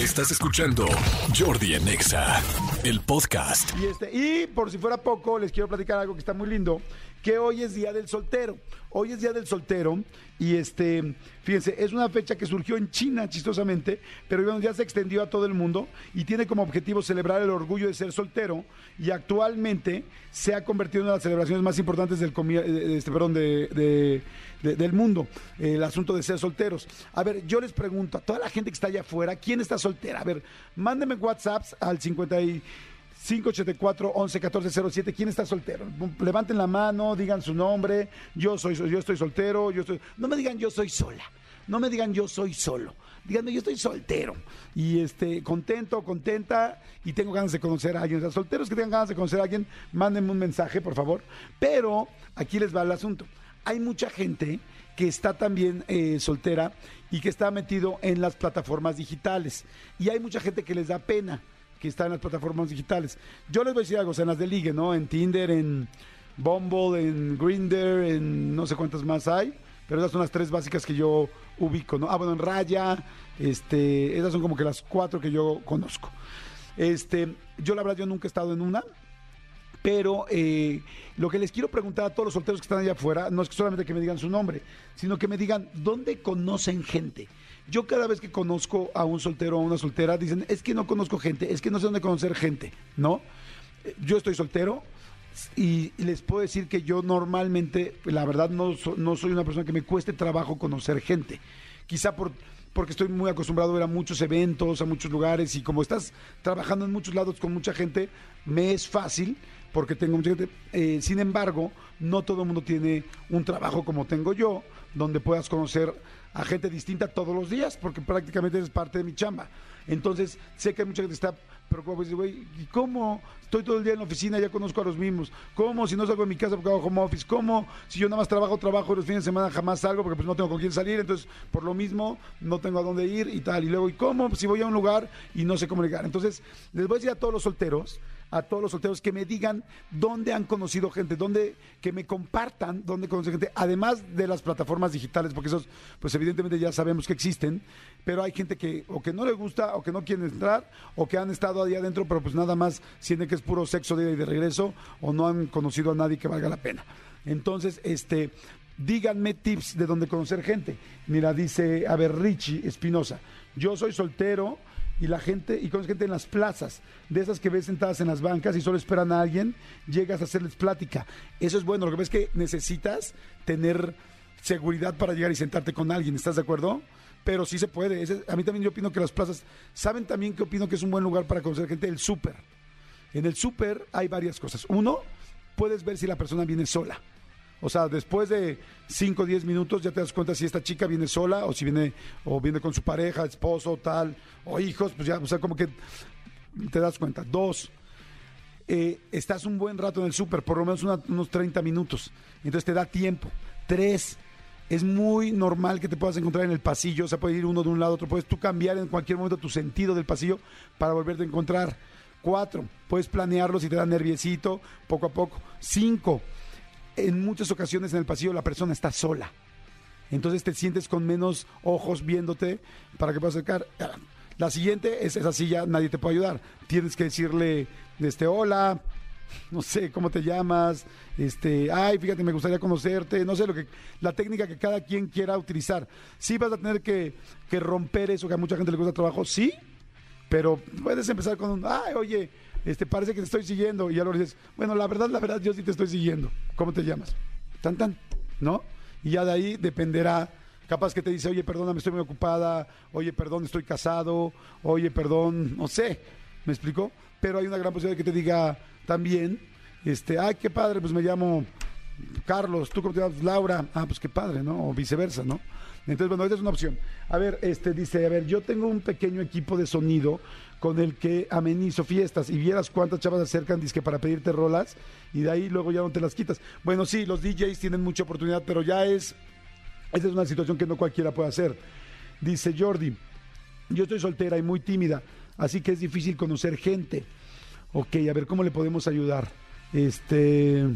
Estás escuchando Jordi en Exa, el podcast. Y, este, y por si fuera poco, les quiero platicar algo que está muy lindo, que hoy es Día del Soltero. Hoy es Día del Soltero y este, fíjense, es una fecha que surgió en China chistosamente, pero bueno, ya se extendió a todo el mundo y tiene como objetivo celebrar el orgullo de ser soltero y actualmente se ha convertido en una de las celebraciones más importantes del, de- este, perdón, de- de- de- del mundo, el asunto de ser solteros. A ver, yo les pregunto a toda la gente que está allá afuera, ¿quién está soltera? A ver, mándenme WhatsApps al 50 y 584 11 14 07. ¿Quién está soltero? Levanten la mano, digan su nombre. Yo soy, yo estoy soltero. Yo estoy. No me digan yo soy sola. No me digan yo soy solo. Díganme yo estoy soltero. Y este, contento, contenta. Y tengo ganas de conocer a alguien. Solteros que tengan ganas de conocer a alguien, mándenme un mensaje, por favor. Pero aquí les va el asunto. Hay mucha gente que está también eh, soltera y que está metido en las plataformas digitales. Y hay mucha gente que les da pena que está en las plataformas digitales. Yo les voy a decir algo, o sea, en las de ligue, ¿no? En Tinder, en Bumble, en Grindr, en no sé cuántas más hay, pero esas son las tres básicas que yo ubico, ¿no? Ah, bueno, en Raya, este, esas son como que las cuatro que yo conozco. Este, yo la verdad yo nunca he estado en una, pero eh, lo que les quiero preguntar a todos los solteros que están allá afuera, no es solamente que me digan su nombre, sino que me digan dónde conocen gente. Yo cada vez que conozco a un soltero o a una soltera, dicen, es que no conozco gente, es que no sé dónde conocer gente, ¿no? Eh, Yo estoy soltero y les puedo decir que yo normalmente, la verdad, no, no soy una persona que me cueste trabajo conocer gente. Quizá por, porque estoy muy acostumbrado a ir a muchos eventos, a muchos lugares y como estás trabajando en muchos lados con mucha gente, me es fácil porque tengo mucha gente. Eh, sin embargo, no todo el mundo tiene un trabajo como tengo yo, donde puedas conocer a gente distinta todos los días, porque prácticamente es parte de mi chamba. Entonces, sé que hay mucha gente que está preocupada, pues, güey, ¿y cómo? Estoy todo el día en la oficina, ya conozco a los mismos. ¿Cómo? Si no salgo de mi casa porque hago home office. ¿Cómo? Si yo nada más trabajo, trabajo y los fines de semana jamás salgo porque pues no tengo con quién salir. Entonces, por lo mismo, no tengo a dónde ir y tal. Y luego, ¿y cómo? Si voy a un lugar y no sé cómo llegar. Entonces, les voy a decir a todos los solteros, a todos los solteros que me digan dónde han conocido gente, dónde, que me compartan dónde conocen gente, además de las plataformas digitales, porque esos, pues evidentemente ya sabemos que existen, pero hay gente que o que no le gusta, o que no quiere entrar, o que han estado ahí adentro, pero pues nada más sienten que es puro sexo de ida y de regreso, o no han conocido a nadie que valga la pena. Entonces, este, díganme tips de dónde conocer gente. Mira, dice, a ver, Richie Espinosa, yo soy soltero y la gente, y conoces gente en las plazas, de esas que ves sentadas en las bancas y solo esperan a alguien, llegas a hacerles plática. Eso es bueno, lo que ves es que necesitas tener seguridad para llegar y sentarte con alguien, ¿estás de acuerdo? Pero sí se puede. A mí también yo opino que las plazas, ¿saben también que opino que es un buen lugar para conocer gente? El súper. En el súper hay varias cosas. Uno, puedes ver si la persona viene sola. O sea, después de 5 o 10 minutos ya te das cuenta si esta chica viene sola o si viene o viene con su pareja, esposo, tal, o hijos, pues ya, o sea, como que te das cuenta. Dos, eh, estás un buen rato en el súper, por lo menos unos 30 minutos. Entonces te da tiempo. Tres, es muy normal que te puedas encontrar en el pasillo, o sea, puede ir uno de un lado a otro, puedes tú cambiar en cualquier momento tu sentido del pasillo para volverte a encontrar. Cuatro, puedes planearlo si te da nerviecito, poco a poco. Cinco, en muchas ocasiones en el pasillo la persona está sola. Entonces te sientes con menos ojos viéndote para que puedas acercar. La siguiente es esa silla, nadie te puede ayudar. Tienes que decirle, este, hola, no sé cómo te llamas, este, ay, fíjate, me gustaría conocerte, no sé lo que, la técnica que cada quien quiera utilizar. Sí vas a tener que, que romper eso que a mucha gente le gusta trabajo, sí, pero puedes empezar con un, ay, oye, este, parece que te estoy siguiendo, y ya lo dices, bueno, la verdad, la verdad, yo sí te estoy siguiendo. ¿Cómo te llamas? Tan, tan, ¿no? Y ya de ahí dependerá, capaz que te dice, oye, perdóname, estoy muy ocupada, oye, perdón, estoy casado, oye, perdón, no sé, ¿me explico? Pero hay una gran posibilidad de que te diga también, este, ay, qué padre, pues me llamo Carlos, ¿tú cómo te llamas? Laura, ah, pues qué padre, ¿no? O viceversa, ¿no? Entonces, bueno, esta es una opción. A ver, este dice, a ver, yo tengo un pequeño equipo de sonido con el que amenizo fiestas y vieras cuántas chavas se acercan disque para pedirte rolas y de ahí luego ya no te las quitas. Bueno, sí, los DJs tienen mucha oportunidad, pero ya es, esa es una situación que no cualquiera puede hacer. Dice Jordi, yo estoy soltera y muy tímida, así que es difícil conocer gente. Ok, a ver, ¿cómo le podemos ayudar? Este...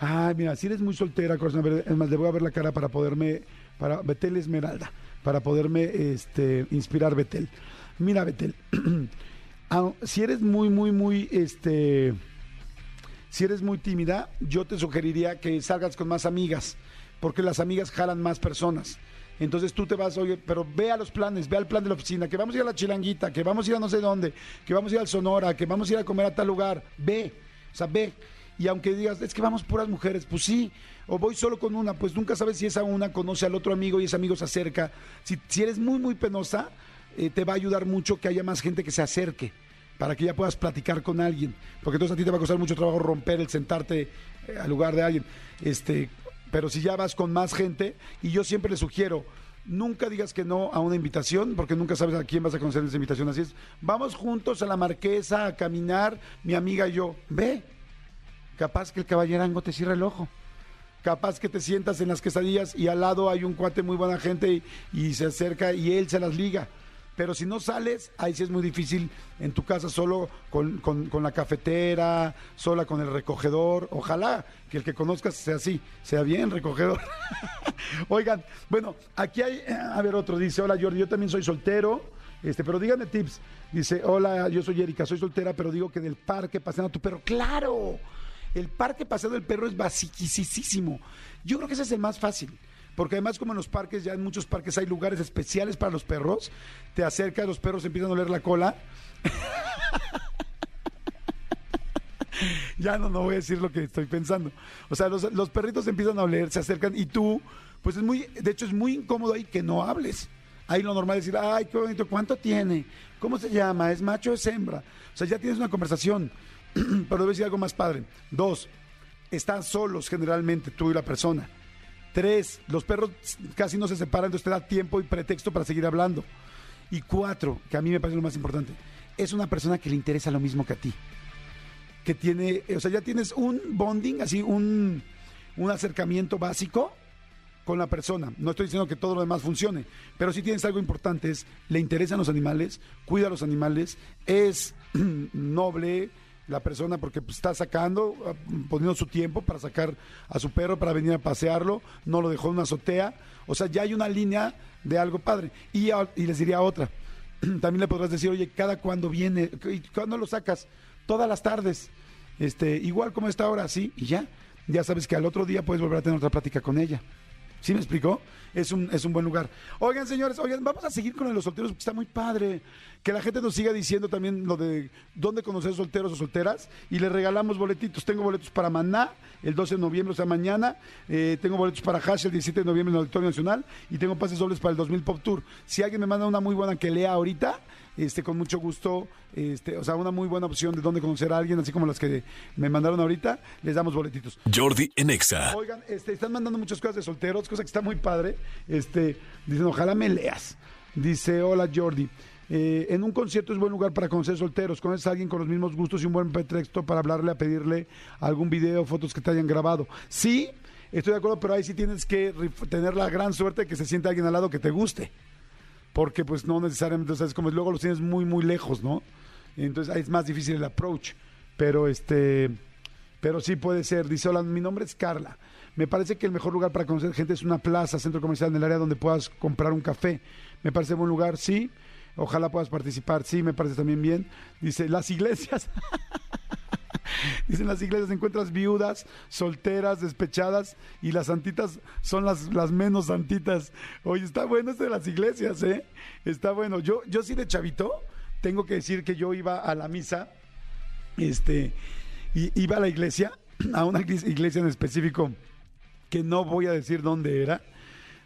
Ay, mira, si eres muy soltera, corazón, es más, le voy a ver la cara para poderme para Betel Esmeralda, para poderme este, inspirar Betel. Mira, Betel, si eres muy, muy, muy, este, si eres muy tímida, yo te sugeriría que salgas con más amigas, porque las amigas jalan más personas. Entonces tú te vas, oye, pero ve a los planes, ve al plan de la oficina, que vamos a ir a la chilanguita, que vamos a ir a no sé dónde, que vamos a ir al Sonora, que vamos a ir a comer a tal lugar. Ve, o sea, ve. Y aunque digas, es que vamos puras mujeres, pues sí, o voy solo con una, pues nunca sabes si esa una conoce al otro amigo y ese amigo se acerca. Si, si eres muy, muy penosa, eh, te va a ayudar mucho que haya más gente que se acerque para que ya puedas platicar con alguien, porque entonces a ti te va a costar mucho trabajo romper el sentarte eh, al lugar de alguien. Este, pero si ya vas con más gente, y yo siempre le sugiero, nunca digas que no a una invitación, porque nunca sabes a quién vas a conocer esa invitación. Así es, vamos juntos a la marquesa a caminar, mi amiga y yo, ve, capaz que el caballerango te cierra el ojo. Capaz que te sientas en las quesadillas y al lado hay un cuate muy buena gente y, y se acerca y él se las liga. Pero si no sales, ahí sí es muy difícil en tu casa solo con, con- la cafetera, sola con el recogedor. Ojalá que el que conozcas sea así, sea bien recogedor. Oigan, bueno, aquí hay, eh, a ver otro, dice, hola Jordi, yo también soy soltero, este, pero díganme tips. Dice, hola, yo soy Erika, soy soltera, pero digo que del parque paseando a tu perro. ¡Claro! El parque paseando el perro es basiquisísimo. Yo creo que ese es el más fácil. Porque además, como en los parques, ya en muchos parques hay lugares especiales para los perros, te acercas, los perros empiezan a oler la cola. ya no, no voy a decir lo que estoy pensando. O sea, los, los perritos empiezan a oler, se acercan y tú, pues es muy, de hecho es muy incómodo ahí que no hables. Ahí lo normal es decir, ay, qué bonito, ¿cuánto tiene? ¿Cómo se llama? ¿Es macho o es hembra? O sea, ya tienes una conversación, pero debes decir algo más padre. Dos, están solos generalmente tú y la persona. Tres, los perros casi no se separan, entonces te da tiempo y pretexto para seguir hablando. Y cuatro, que a mí me parece lo más importante, es una persona que le interesa lo mismo que a ti. Que tiene, o sea, ya tienes un bonding, así, un, un acercamiento básico con la persona. No estoy diciendo que todo lo demás funcione, pero sí tienes algo importante, es, le interesan los animales, cuida a los animales, es noble la persona porque pues, está sacando, ah, poniendo su tiempo para sacar a su perro, para venir a pasearlo, no lo dejó en una azotea. O sea, ya hay una línea de algo padre. Y, y les diría otra. También le podrás decir, oye, cada cuando viene, ¿y cuándo lo sacas? Todas las tardes. Este, igual como esta hora, sí, y ya. Ya sabes que al otro día puedes volver a tener otra plática con ella. ¿Sí me explicó? Es un, es un buen lugar. Oigan, señores, oigan, vamos a seguir con los solteros porque está muy padre. Que la gente nos siga diciendo también lo de dónde conocer solteros o solteras. Y le regalamos boletitos. Tengo boletos para Maná el 12 de noviembre, o sea, mañana. Eh, tengo boletos para Hash el 17 de noviembre en el Auditorio Nacional. Y tengo pases dobles para el 2000 Pop Tour. Si alguien me manda una muy buena que lea ahorita, este, con mucho gusto, este, o sea, una muy buena opción de dónde conocer a alguien, así como las que me mandaron ahorita, les damos boletitos. Jordi en Exa. Oigan, este, están mandando muchas cosas de solteros, cosa que está muy padre. Este, dicen, ojalá me leas. Dice, hola Jordi. eh, en un concierto es buen lugar para conocer solteros. Conoces a alguien con los mismos gustos y un buen pretexto para hablarle, a pedirle algún video, fotos que te hayan grabado. Sí, estoy de acuerdo, pero ahí sí tienes que tener la gran suerte de que se siente alguien al lado que te guste. Porque pues no necesariamente, o sea, es como luego los tienes muy, muy lejos, ¿no? Entonces es más difícil el approach. Pero este, pero sí puede ser. Dice, hola, mi nombre es Carla. Me parece que el mejor lugar para conocer gente es una plaza, centro comercial en el área donde puedas comprar un café. Me parece buen lugar, sí. Ojalá puedas participar, sí, me parece también bien. Dice, las iglesias. Dicen las iglesias encuentras viudas, solteras, despechadas y las santitas son las, las menos santitas. Oye, está bueno esto de las iglesias, ¿eh? Está bueno. Yo, yo sí de chavito, tengo que decir que yo iba a la misa, este, y iba a la iglesia, a una iglesia en específico que no voy a decir dónde era,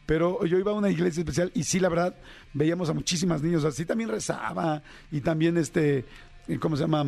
pero yo iba a una iglesia especial y sí, la verdad, veíamos a muchísimas niños, así también rezaba y también, este, ¿cómo se llama?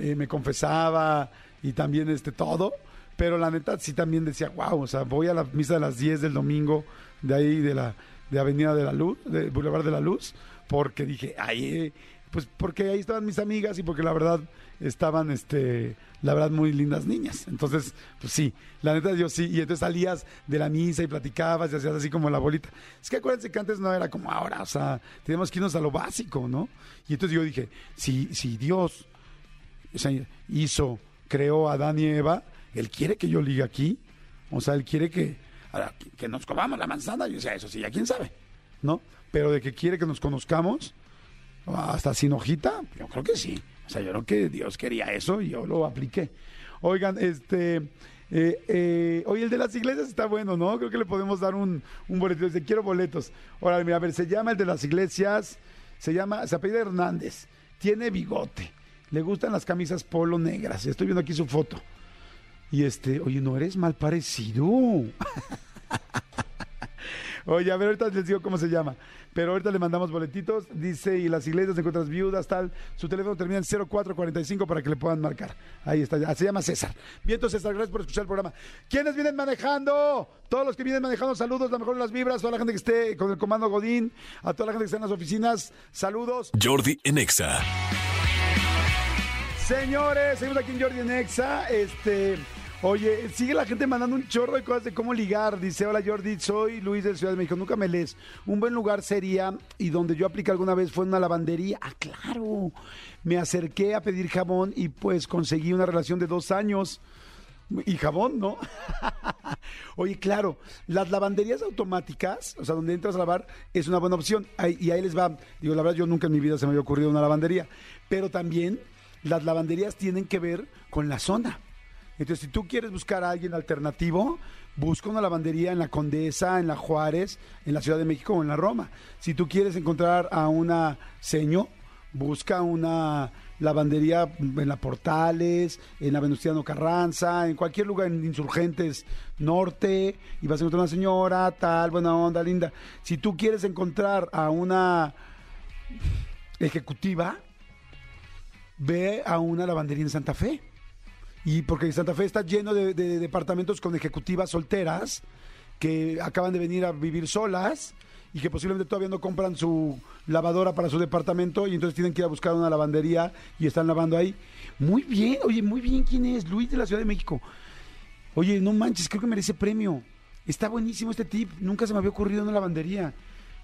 Eh, me confesaba y también, este, todo, pero la neta sí también decía, wow, o sea, voy a la misa de las 10 del domingo, de ahí de la de Avenida de la Luz, de Boulevard de la Luz, porque dije, ay, eh, pues porque ahí estaban mis amigas y porque la verdad estaban, este, la verdad, muy lindas niñas. Entonces, pues sí, la neta yo sí. Y entonces salías de la misa y platicabas y hacías así como la bolita. Es que acuérdense que antes no era como ahora, o sea, teníamos que irnos a lo básico, ¿no? Y entonces yo dije, si, si Dios hizo, creó a Adán y Eva, Él quiere que yo ligue aquí. O sea, Él quiere que- que nos comamos la manzana, yo decía, eso sí, ya quién sabe, ¿no? Pero de que quiere que nos conozcamos, hasta sin hojita, yo creo que sí. O sea, yo creo que Dios quería eso y yo lo apliqué. Oigan, este, eh, eh, oye, el de las iglesias está bueno, ¿no? Creo que le podemos dar un, un boleto. Dice, quiero boletos. Ahora, mira, a ver, se llama el de las iglesias, se llama, se apellida Hernández, tiene bigote, le gustan las camisas polo negras. Estoy viendo aquí su foto. Y este, oye, no eres mal parecido. Oye, a ver, ahorita les digo cómo se llama. Pero ahorita le mandamos boletitos. Dice, y las iglesias encuentras viudas, tal. Su teléfono termina en 0445 para que le puedan marcar. Ahí está, se llama César. Bien, entonces, César, gracias por escuchar el programa. ¿Quiénes vienen manejando? Todos los que vienen manejando, saludos, la mejor de las vibras. Toda la gente que esté con el comando Godín, a toda la gente que está en las oficinas, saludos. Jordi en Exa. Señores, seguimos aquí en Jordi en Exa. Este, oye, sigue la gente mandando un chorro de cosas de cómo ligar. Dice, hola Jordi, soy Luis de Ciudad de México. Nunca me lees. Un buen lugar sería, y donde yo apliqué alguna vez fue en una lavandería. Ah, claro. Me acerqué a pedir jabón y pues conseguí una relación de dos años. Y jabón, ¿no? Oye, claro, las lavanderías automáticas, o sea, donde entras a lavar, es una buena opción. Ahí- y ahí les va. Digo, la verdad, yo nunca en mi vida se me había ocurrido una lavandería. Pero también las lavanderías tienen que ver con la zona. Entonces, si tú quieres buscar a alguien alternativo, busca una lavandería en la Condesa, en la Juárez, en la Ciudad de México o en la Roma. Si tú quieres encontrar a una seño, busca una lavandería en la Portales, en la Venustiano Carranza, en cualquier lugar, en Insurgentes Norte, y vas a encontrar una señora, tal, buena onda, linda. Si tú quieres encontrar a una ejecutiva, ve a una lavandería en Santa Fe. Y porque Santa Fe está lleno de, de departamentos con ejecutivas solteras que acaban de venir a vivir solas y que posiblemente todavía no compran su lavadora para su departamento y entonces tienen que ir a buscar una lavandería y están lavando ahí. Muy bien, oye, muy bien, ¿quién es? Luis de la Ciudad de México. Oye, no manches, creo que merece premio. Está buenísimo este tip, nunca se me había ocurrido una lavandería.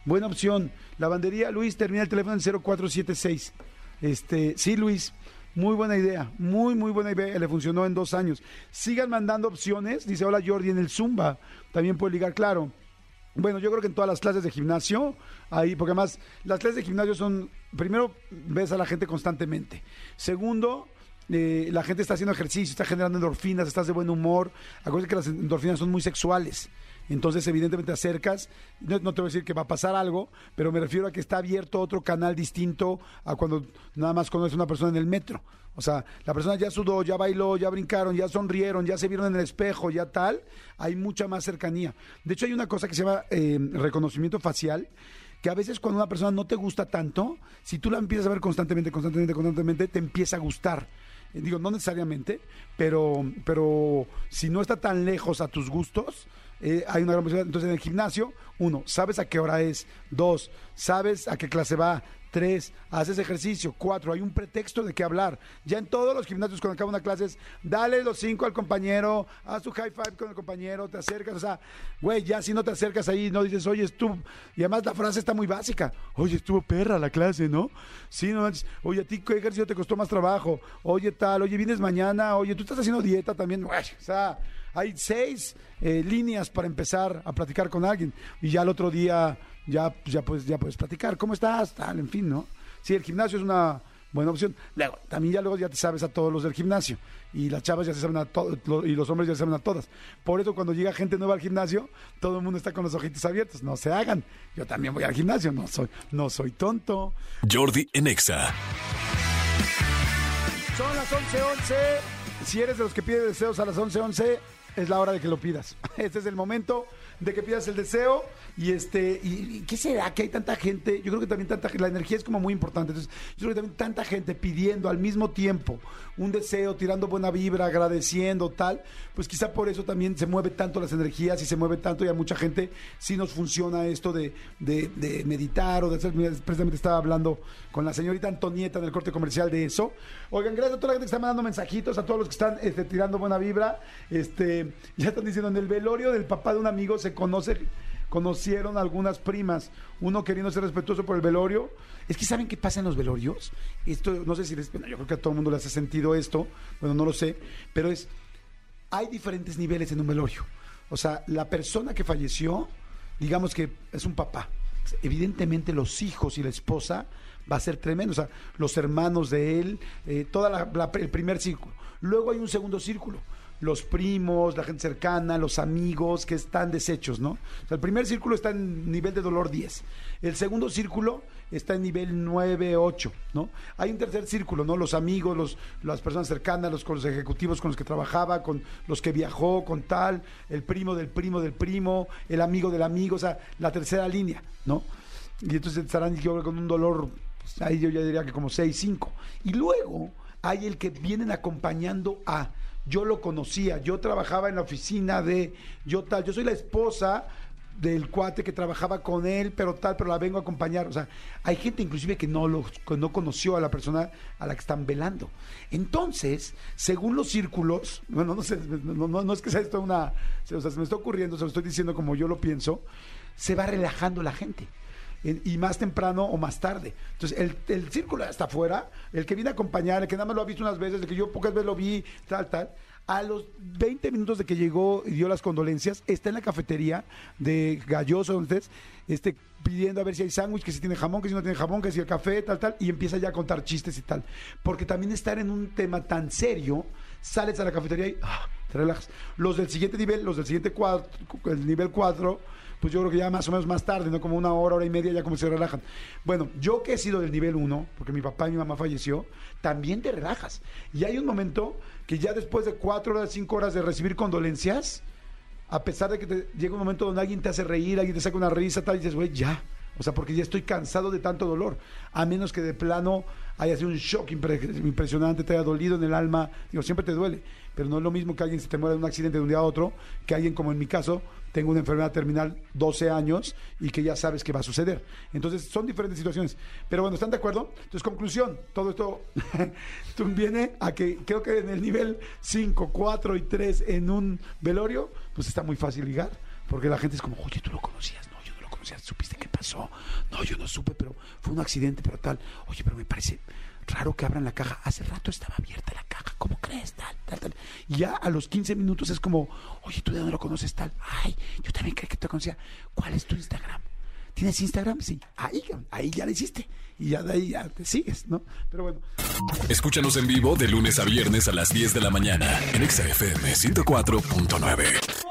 Buena opción. Lavandería, Luis, termina el teléfono en 0476. Este, sí, Luis, muy buena idea, muy, muy buena idea. Le funcionó en dos años. Sigan mandando opciones. Dice, hola Jordi, en el Zumba. También puede ligar, claro. Bueno, yo creo que en todas las clases de gimnasio, ahí, porque además las clases de gimnasio son, primero, ves a la gente constantemente. Segundo, eh, la gente está haciendo ejercicio, está generando endorfinas, estás de buen humor. Acuérdate que las endorfinas son muy sexuales. Entonces, evidentemente, te acercas. No, no te voy a decir que va a pasar algo, pero me refiero a que está abierto otro canal distinto a cuando nada más conoces a una persona en el metro. O sea, la persona ya sudó, ya bailó, ya brincaron, ya sonrieron, ya se vieron en el espejo, ya tal. Hay mucha más cercanía. De hecho, hay una cosa que se llama eh, reconocimiento facial que a veces cuando una persona no te gusta tanto, si tú la empiezas a ver constantemente, constantemente, constantemente, te empieza a gustar. Eh, Digo, no necesariamente, pero, pero si no está tan lejos a tus gustos, eh, hay una gran posibilidad. Entonces, en el gimnasio, uno, sabes a qué hora es. Dos, sabes a qué clase va. Tres, haces ejercicio. Cuatro, hay un pretexto de qué hablar. Ya en todos los gimnasios, cuando acaba una clase, es dale los cinco al compañero, haz tu high five con el compañero, te acercas. O sea, güey, ya si no te acercas ahí, no dices, oye, estuvo. Y además la frase está muy básica. Oye, estuvo perra la clase, ¿no? Sí, no. Oye, a ti qué ejercicio te costó más trabajo. Oye, tal. Oye, vienes mañana. Oye, tú estás haciendo dieta también. O sea, hay seis eh, líneas para empezar a platicar con alguien. Y ya el otro día ya, ya, pues, ya puedes platicar. ¿Cómo estás? Tal, en fin, ¿no? Sí, el gimnasio es una buena opción. Luego, también ya luego ya te sabes a todos los del gimnasio. Y las chavas ya se saben a todos, y los hombres ya se saben a todas. Por eso cuando llega gente nueva al gimnasio, todo el mundo está con los ojitos abiertos. No se hagan. Yo también voy al gimnasio, no soy, no soy tonto. Jordi en Exa. Son las 11:11. Si eres de los que pide deseos a las 11:11, es la hora de que lo pidas. Este es el momento de que pidas el deseo y este y, qué será que hay tanta gente yo creo que también tanta la energía es como muy importante. Entonces yo creo que también tanta gente pidiendo al mismo tiempo un deseo tirando buena vibra agradeciendo tal pues quizá por eso también se mueve tanto las energías y se mueve tanto y a mucha gente sí nos funciona esto de, de- meditar o de hacer precisamente estaba hablando con la señorita Antonieta en el corte comercial de eso. Oigan gracias a toda la gente que está mandando mensajitos a todos los que están este, tirando buena vibra este ya están diciendo en el velorio del papá de un amigo se conoce conocieron algunas primas, uno queriendo ser respetuoso por el velorio. Es que ¿saben qué pasa en los velorios? Esto, no sé si les, bueno, yo creo que a todo el mundo le hace sentido esto, bueno, no lo sé, pero es, hay diferentes niveles en un velorio. O sea, la persona que falleció, digamos que es un papá. Evidentemente los hijos y la esposa va a ser tremendo. O sea, los hermanos de él, eh, la- el primer círculo. Luego hay un segundo círculo. Los primos, la gente cercana, los amigos que están deshechos, ¿no? O sea, el primer círculo está en nivel de dolor 10. El segundo círculo está en nivel 9, 8, ¿no? Hay un tercer círculo, ¿no? Los amigos, los, las personas cercanas, los, los ejecutivos con los que trabajaba, con los que viajó, con tal, el primo del primo del primo, el amigo del amigo, o sea, la tercera línea, ¿no? Y entonces estarán con un dolor, pues, ahí yo ya diría que como 6, 5. Y luego hay el que vienen acompañando a, yo lo conocía, yo trabajaba en la oficina de, yo tal, yo soy la esposa del cuate que trabajaba con él, pero tal, pero la vengo a acompañar. O sea, hay gente inclusive que no, lo, no conoció a la persona a la que están velando. Entonces, según los círculos, bueno, no sé, no, no- no es que sea esto una, o sea, se me está ocurriendo, se lo estoy diciendo como yo lo pienso, se va relajando la gente. Y más temprano o más tarde. Entonces, el, el círculo hasta afuera, el que viene a acompañar, el que nada más lo ha visto unas veces, el que yo pocas veces lo vi, tal, tal, a los 20 minutos de que llegó y dio las condolencias, está en la cafetería de Galloso, estés, este, pidiendo a ver si hay sándwich, que si tiene jamón, que si no tiene jamón, que si el café, tal, tal, y empieza ya a contar chistes y tal. Porque también estar en un tema tan serio, sales a la cafetería y ah, te relajas. Los del siguiente nivel, los del siguiente cuadro, el nivel 4, pues yo creo que ya más o menos más tarde, ¿no? Como una hora, hora y media, ya como se relajan. Bueno, yo que he sido del nivel 1, porque mi papá y mi mamá falleció, también te relajas. Y hay un momento que ya después de cuatro horas, cinco horas de recibir condolencias, a pesar de que llega un momento donde alguien te hace reír, alguien te saca una risa, tal, y dices, güey, ya. O sea, porque ya estoy cansado de tanto dolor. A menos que de plano haya sido un shock impre- impresionante, te haya dolido en el alma. Digo, siempre te duele. Pero no es lo mismo que alguien se te muera de un accidente de un día a otro, que alguien como en mi caso, tengo una enfermedad terminal 12 años y que ya sabes que va a suceder. Entonces, son diferentes situaciones. Pero bueno, ¿están de acuerdo? Entonces, conclusión, todo esto esto viene a que creo que en el nivel 5, 4 y 3 en un velorio, pues está muy fácil ligar, porque la gente es como, oye, tú lo conocías, no, lo conocía, ¿supiste qué pasó? No, yo no supe, pero fue un accidente, pero tal. Oye, pero me parece raro que abran la caja. Hace rato estaba abierta la caja, ¿cómo crees? Tal, tal, tal. Y ya a los 15 minutos es como, oye, tú de dónde lo conoces tal. Ay, yo también creí que te conocía. ¿Cuál es tu Instagram? ¿Tienes Instagram? Sí. Ahí, ahí ya lo hiciste. Y ya de ahí ya te sigues, ¿no? Pero bueno. Escúchanos en vivo de lunes a viernes a las 10 de la mañana en Exa FM 104.9.